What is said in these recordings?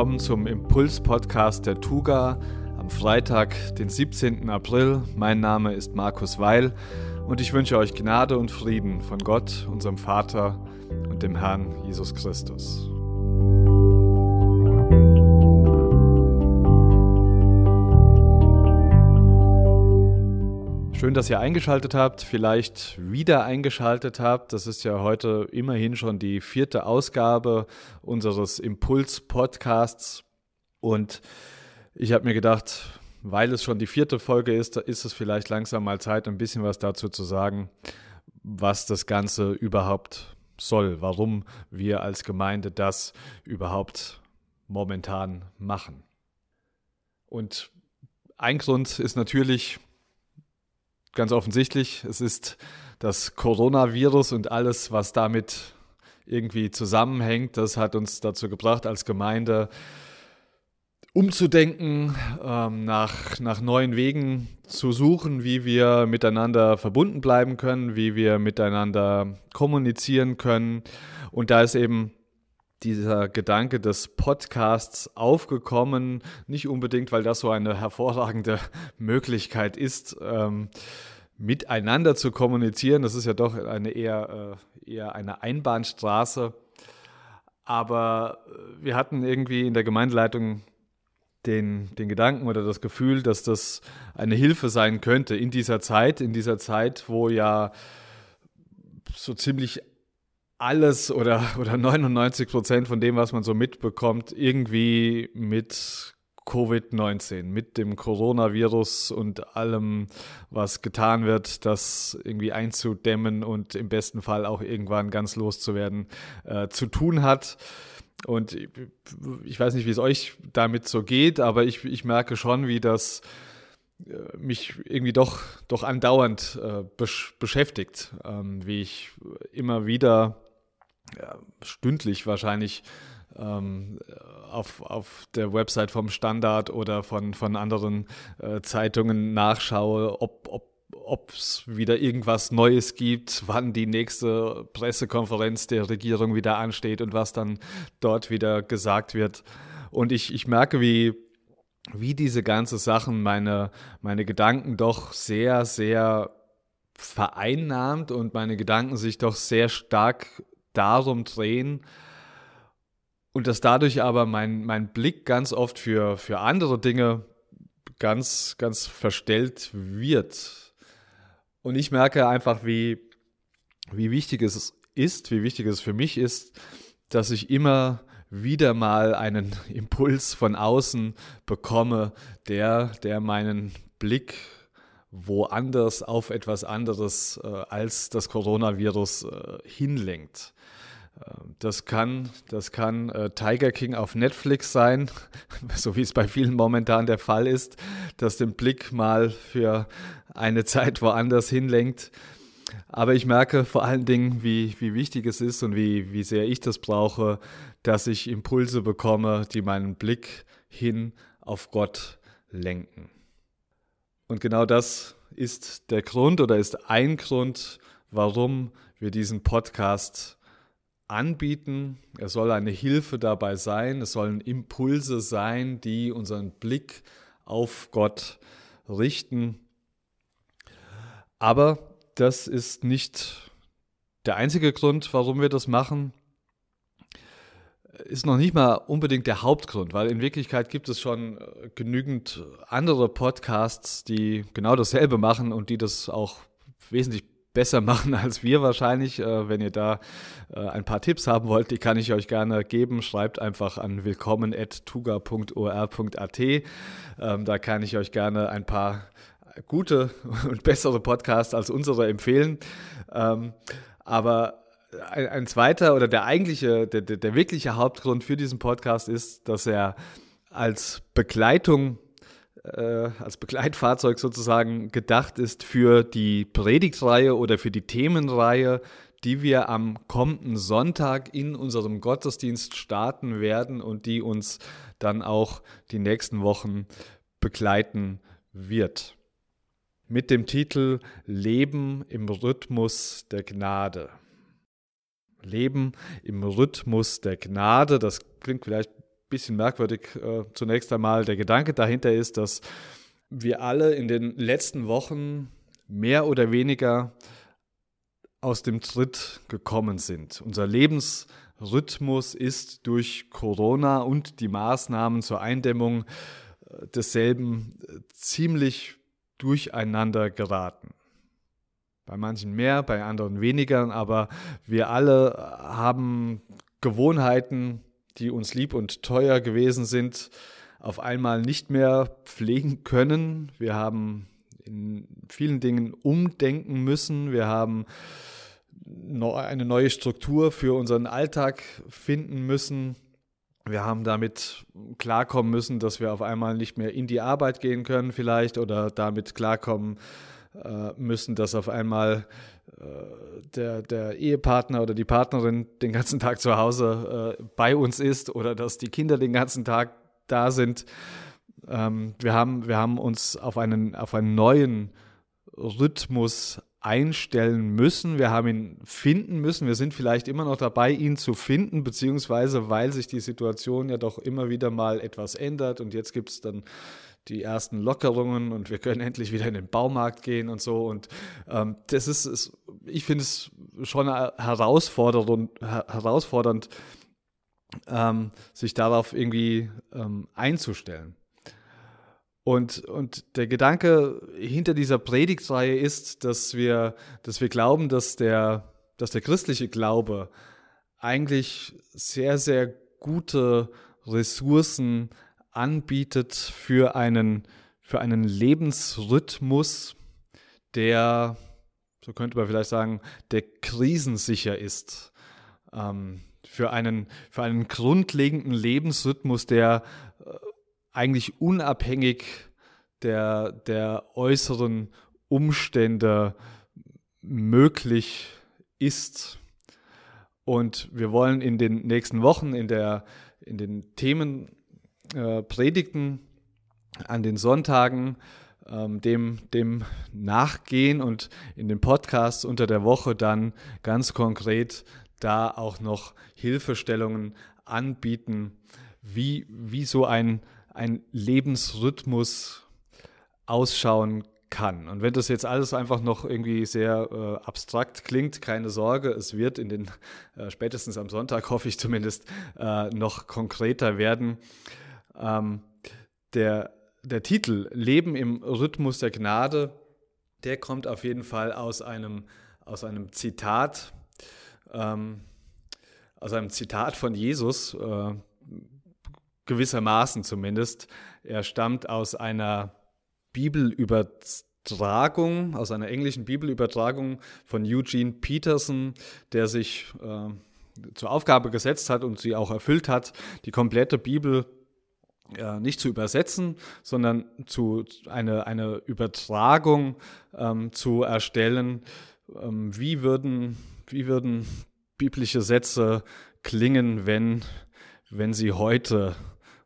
willkommen zum Impuls-Podcast der Tuga am Freitag, den 17. April. Mein Name ist Markus Weil und ich wünsche euch Gnade und Frieden von Gott, unserem Vater und dem Herrn Jesus Christus. Schön, dass ihr eingeschaltet habt, vielleicht wieder eingeschaltet habt. Das ist ja heute immerhin schon die vierte Ausgabe unseres Impuls-Podcasts. Und ich habe mir gedacht, weil es schon die vierte Folge ist, ist es vielleicht langsam mal Zeit, ein bisschen was dazu zu sagen, was das Ganze überhaupt soll, warum wir als Gemeinde das überhaupt momentan machen. Und ein Grund ist natürlich, ganz offensichtlich, es ist das Coronavirus und alles, was damit irgendwie zusammenhängt. Das hat uns dazu gebracht, als Gemeinde umzudenken, ähm, nach, nach neuen Wegen zu suchen, wie wir miteinander verbunden bleiben können, wie wir miteinander kommunizieren können. Und da ist eben dieser Gedanke des Podcasts aufgekommen, nicht unbedingt, weil das so eine hervorragende Möglichkeit ist, ähm, miteinander zu kommunizieren. Das ist ja doch eine eher, äh, eher eine Einbahnstraße. Aber äh, wir hatten irgendwie in der Gemeindeleitung den, den Gedanken oder das Gefühl, dass das eine Hilfe sein könnte in dieser Zeit, in dieser Zeit, wo ja so ziemlich alles oder, oder 99 Prozent von dem, was man so mitbekommt, irgendwie mit Covid-19, mit dem Coronavirus und allem, was getan wird, das irgendwie einzudämmen und im besten Fall auch irgendwann ganz loszuwerden, äh, zu tun hat. Und ich weiß nicht, wie es euch damit so geht, aber ich, ich merke schon, wie das äh, mich irgendwie doch, doch andauernd äh, besch beschäftigt, ähm, wie ich immer wieder stündlich wahrscheinlich ähm, auf, auf der Website vom Standard oder von, von anderen äh, Zeitungen nachschaue, ob, ob es wieder irgendwas Neues gibt, wann die nächste Pressekonferenz der Regierung wieder ansteht und was dann dort wieder gesagt wird. Und ich, ich merke, wie, wie diese ganze Sachen meine, meine Gedanken doch sehr, sehr vereinnahmt und meine Gedanken sich doch sehr stark darum drehen und dass dadurch aber mein, mein Blick ganz oft für, für andere Dinge ganz, ganz verstellt wird. Und ich merke einfach, wie, wie wichtig es ist, wie wichtig es für mich ist, dass ich immer wieder mal einen Impuls von außen bekomme, der, der meinen Blick woanders auf etwas anderes äh, als das Coronavirus äh, hinlenkt. Das kann, das kann äh, Tiger King auf Netflix sein, so wie es bei vielen momentan der Fall ist, dass den Blick mal für eine Zeit woanders hinlenkt. Aber ich merke vor allen Dingen, wie, wie wichtig es ist und wie, wie sehr ich das brauche, dass ich Impulse bekomme, die meinen Blick hin auf Gott lenken. Und genau das ist der Grund oder ist ein Grund, warum wir diesen Podcast anbieten. Er soll eine Hilfe dabei sein. Es sollen Impulse sein, die unseren Blick auf Gott richten. Aber das ist nicht der einzige Grund, warum wir das machen. Ist noch nicht mal unbedingt der Hauptgrund, weil in Wirklichkeit gibt es schon äh, genügend andere Podcasts, die genau dasselbe machen und die das auch wesentlich besser machen als wir wahrscheinlich. Äh, wenn ihr da äh, ein paar Tipps haben wollt, die kann ich euch gerne geben. Schreibt einfach an willkommen.tuga.or.at. Ähm, da kann ich euch gerne ein paar gute und bessere Podcasts als unsere empfehlen. Ähm, aber ein, ein, zweiter oder der eigentliche, der, der, der wirkliche Hauptgrund für diesen Podcast ist, dass er als Begleitung äh, als Begleitfahrzeug sozusagen gedacht ist für die Predigtreihe oder für die Themenreihe, die wir am kommenden Sonntag in unserem Gottesdienst starten werden und die uns dann auch die nächsten Wochen begleiten wird. Mit dem Titel Leben im Rhythmus der Gnade. Leben im Rhythmus der Gnade, das klingt vielleicht bisschen merkwürdig äh, zunächst einmal. Der Gedanke dahinter ist, dass wir alle in den letzten Wochen mehr oder weniger aus dem Tritt gekommen sind. Unser Lebensrhythmus ist durch Corona und die Maßnahmen zur Eindämmung äh, desselben äh, ziemlich durcheinander geraten. Bei manchen mehr, bei anderen weniger, aber wir alle haben Gewohnheiten, die uns lieb und teuer gewesen sind, auf einmal nicht mehr pflegen können. Wir haben in vielen Dingen umdenken müssen. Wir haben eine neue Struktur für unseren Alltag finden müssen. Wir haben damit klarkommen müssen, dass wir auf einmal nicht mehr in die Arbeit gehen können vielleicht oder damit klarkommen müssen, dass auf einmal äh, der, der Ehepartner oder die Partnerin den ganzen Tag zu Hause äh, bei uns ist oder dass die Kinder den ganzen Tag da sind. Ähm, wir, haben, wir haben uns auf einen, auf einen neuen Rhythmus einstellen müssen. Wir haben ihn finden müssen. Wir sind vielleicht immer noch dabei, ihn zu finden, beziehungsweise weil sich die Situation ja doch immer wieder mal etwas ändert und jetzt gibt es dann die ersten Lockerungen und wir können endlich wieder in den Baumarkt gehen und so. Und ähm, das ist, ist ich finde es schon herausfordernd, herausfordernd ähm, sich darauf irgendwie ähm, einzustellen. Und, und der Gedanke hinter dieser Predigtreihe ist, dass wir, dass wir glauben, dass der, dass der christliche Glaube eigentlich sehr, sehr gute Ressourcen anbietet für einen, für einen Lebensrhythmus, der, so könnte man vielleicht sagen, der krisensicher ist. Ähm, für, einen, für einen grundlegenden Lebensrhythmus, der äh, eigentlich unabhängig der, der äußeren Umstände möglich ist. Und wir wollen in den nächsten Wochen in, der, in den Themen äh, Predigten an den Sonntagen ähm, dem, dem nachgehen und in den Podcasts unter der Woche dann ganz konkret da auch noch Hilfestellungen anbieten, wie, wie so ein, ein Lebensrhythmus ausschauen kann. Und wenn das jetzt alles einfach noch irgendwie sehr äh, abstrakt klingt, keine Sorge, es wird in den, äh, spätestens am Sonntag hoffe ich zumindest, äh, noch konkreter werden. Ähm, der, der Titel Leben im Rhythmus der Gnade, der kommt auf jeden Fall aus einem, aus einem Zitat, ähm, aus einem Zitat von Jesus, äh, gewissermaßen zumindest. Er stammt aus einer Bibelübertragung, aus einer englischen Bibelübertragung von Eugene Peterson, der sich äh, zur Aufgabe gesetzt hat und sie auch erfüllt hat, die komplette Bibel nicht zu übersetzen, sondern zu eine, eine Übertragung ähm, zu erstellen. Ähm, wie, würden, wie würden biblische Sätze klingen, wenn, wenn sie heute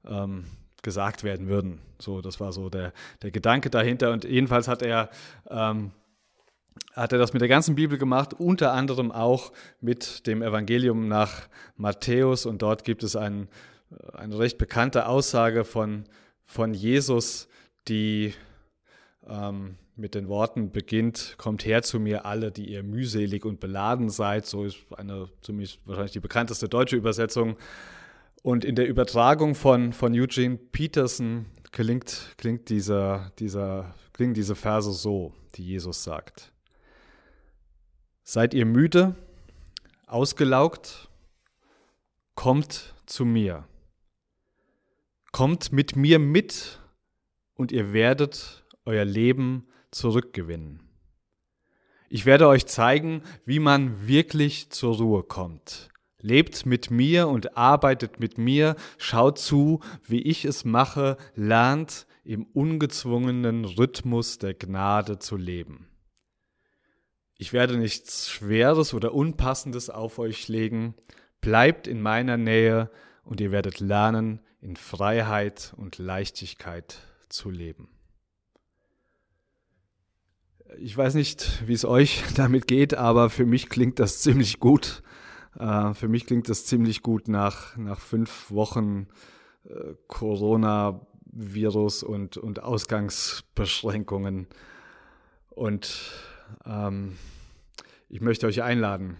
ähm, gesagt werden würden. So, das war so der, der Gedanke dahinter. Und jedenfalls hat er, ähm, hat er das mit der ganzen Bibel gemacht, unter anderem auch mit dem Evangelium nach Matthäus. Und dort gibt es ein, eine recht bekannte Aussage von, von Jesus, die ähm, mit den Worten beginnt, kommt her zu mir alle, die ihr mühselig und beladen seid. So ist eine ziemlich wahrscheinlich die bekannteste deutsche Übersetzung. Und in der Übertragung von, von Eugene Peterson klingt, klingt, dieser, dieser, klingen diese Verse so, die Jesus sagt. Seid ihr müde, ausgelaugt? Kommt zu mir. Kommt mit mir mit und ihr werdet euer Leben zurückgewinnen. Ich werde euch zeigen, wie man wirklich zur Ruhe kommt Lebt mit mir und arbeitet mit mir, schaut zu, wie ich es mache, lernt im ungezwungenen Rhythmus der Gnade zu leben. Ich werde nichts Schweres oder Unpassendes auf euch legen, bleibt in meiner Nähe und ihr werdet lernen, in Freiheit und Leichtigkeit zu leben. Ich weiß nicht, wie es euch damit geht, aber für mich klingt das ziemlich gut. Äh, für mich klingt das ziemlich gut nach, nach fünf Wochen äh, Coronavirus und, und Ausgangsbeschränkungen. Und ähm, ich möchte euch einladen,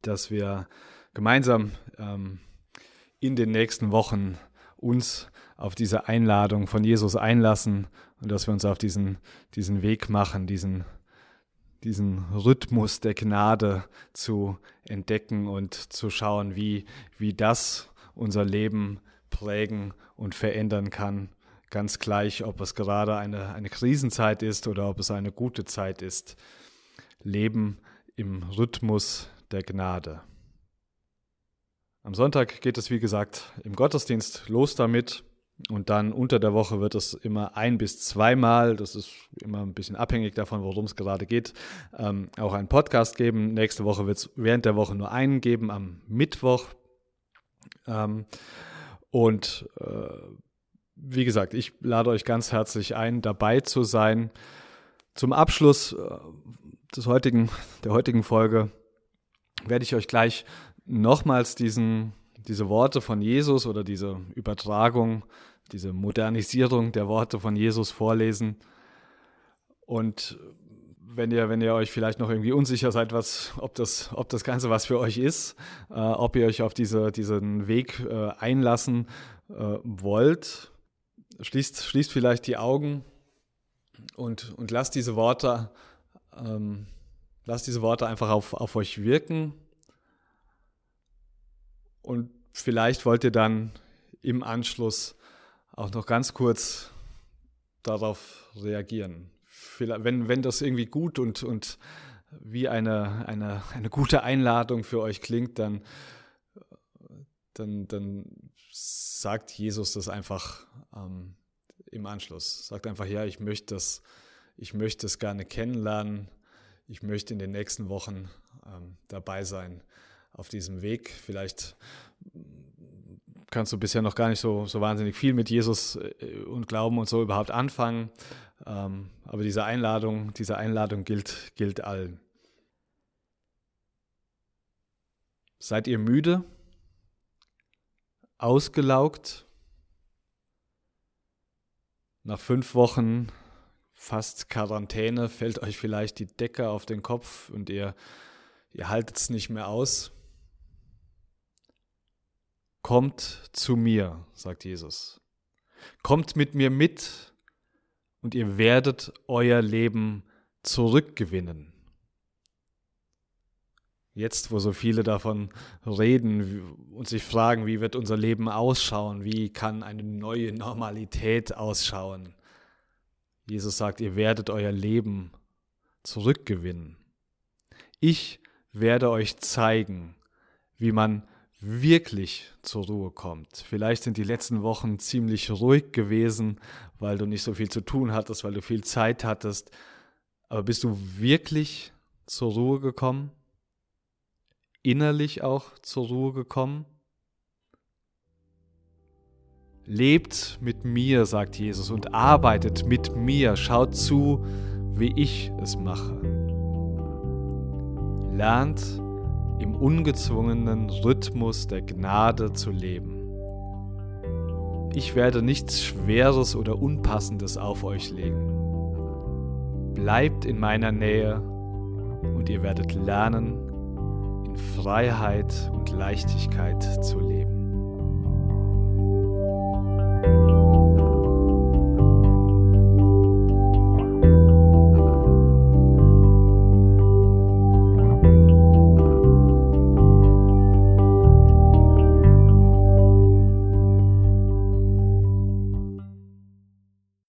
dass wir gemeinsam ähm, in den nächsten Wochen uns auf diese Einladung von Jesus einlassen und dass wir uns auf diesen, diesen Weg machen, diesen, diesen Rhythmus der Gnade zu entdecken und zu schauen, wie, wie das unser Leben prägen und verändern kann. Ganz gleich, ob es gerade eine, eine Krisenzeit ist oder ob es eine gute Zeit ist. Leben im Rhythmus der Gnade. Am Sonntag geht es, wie gesagt, im Gottesdienst los damit. Und dann unter der Woche wird es immer ein bis zweimal, das ist immer ein bisschen abhängig davon, worum es gerade geht, ähm, auch einen Podcast geben. Nächste Woche wird es während der Woche nur einen geben, am Mittwoch. Ähm, und äh, wie gesagt, ich lade euch ganz herzlich ein, dabei zu sein. Zum Abschluss äh, des heutigen, der heutigen Folge werde ich euch gleich nochmals diesen, diese Worte von Jesus oder diese Übertragung, diese Modernisierung der Worte von Jesus vorlesen. Und wenn ihr, wenn ihr euch vielleicht noch irgendwie unsicher seid, was, ob, das, ob das Ganze was für euch ist, äh, ob ihr euch auf diese, diesen Weg äh, einlassen äh, wollt, schließt, schließt vielleicht die Augen und, und lasst diese Worte, ähm, lasst diese Worte einfach auf, auf euch wirken. Und vielleicht wollt ihr dann im Anschluss auch noch ganz kurz darauf reagieren. Wenn, wenn das irgendwie gut und, und wie eine, eine, eine gute Einladung für euch klingt, dann, dann, dann sagt Jesus das einfach ähm, im Anschluss. Sagt einfach, ja, ich möchte das, ich möchte es gerne kennenlernen. Ich möchte in den nächsten Wochen ähm, dabei sein auf diesem Weg. Vielleicht kannst du bisher noch gar nicht so, so wahnsinnig viel mit Jesus äh, und Glauben und so überhaupt anfangen. Ähm, aber diese Einladung, diese Einladung gilt, gilt allen. Seid ihr müde? Ausgelaugt? Nach fünf Wochen fast Quarantäne fällt euch vielleicht die Decke auf den Kopf und ihr, ihr haltet es nicht mehr aus. Kommt zu mir, sagt Jesus. Kommt mit mir mit und ihr werdet euer Leben zurückgewinnen. Jetzt, wo so viele davon reden und sich fragen, wie wird unser Leben ausschauen, wie kann eine neue Normalität ausschauen. Jesus sagt, ihr werdet euer Leben zurückgewinnen. Ich werde euch zeigen, wie man wirklich zur Ruhe kommt. Vielleicht sind die letzten Wochen ziemlich ruhig gewesen, weil du nicht so viel zu tun hattest, weil du viel Zeit hattest. Aber bist du wirklich zur Ruhe gekommen? Innerlich auch zur Ruhe gekommen? Lebt mit mir, sagt Jesus, und arbeitet mit mir. Schaut zu, wie ich es mache. Lernt im ungezwungenen Rhythmus der Gnade zu leben. Ich werde nichts Schweres oder Unpassendes auf euch legen. Bleibt in meiner Nähe und ihr werdet lernen, in Freiheit und Leichtigkeit zu leben.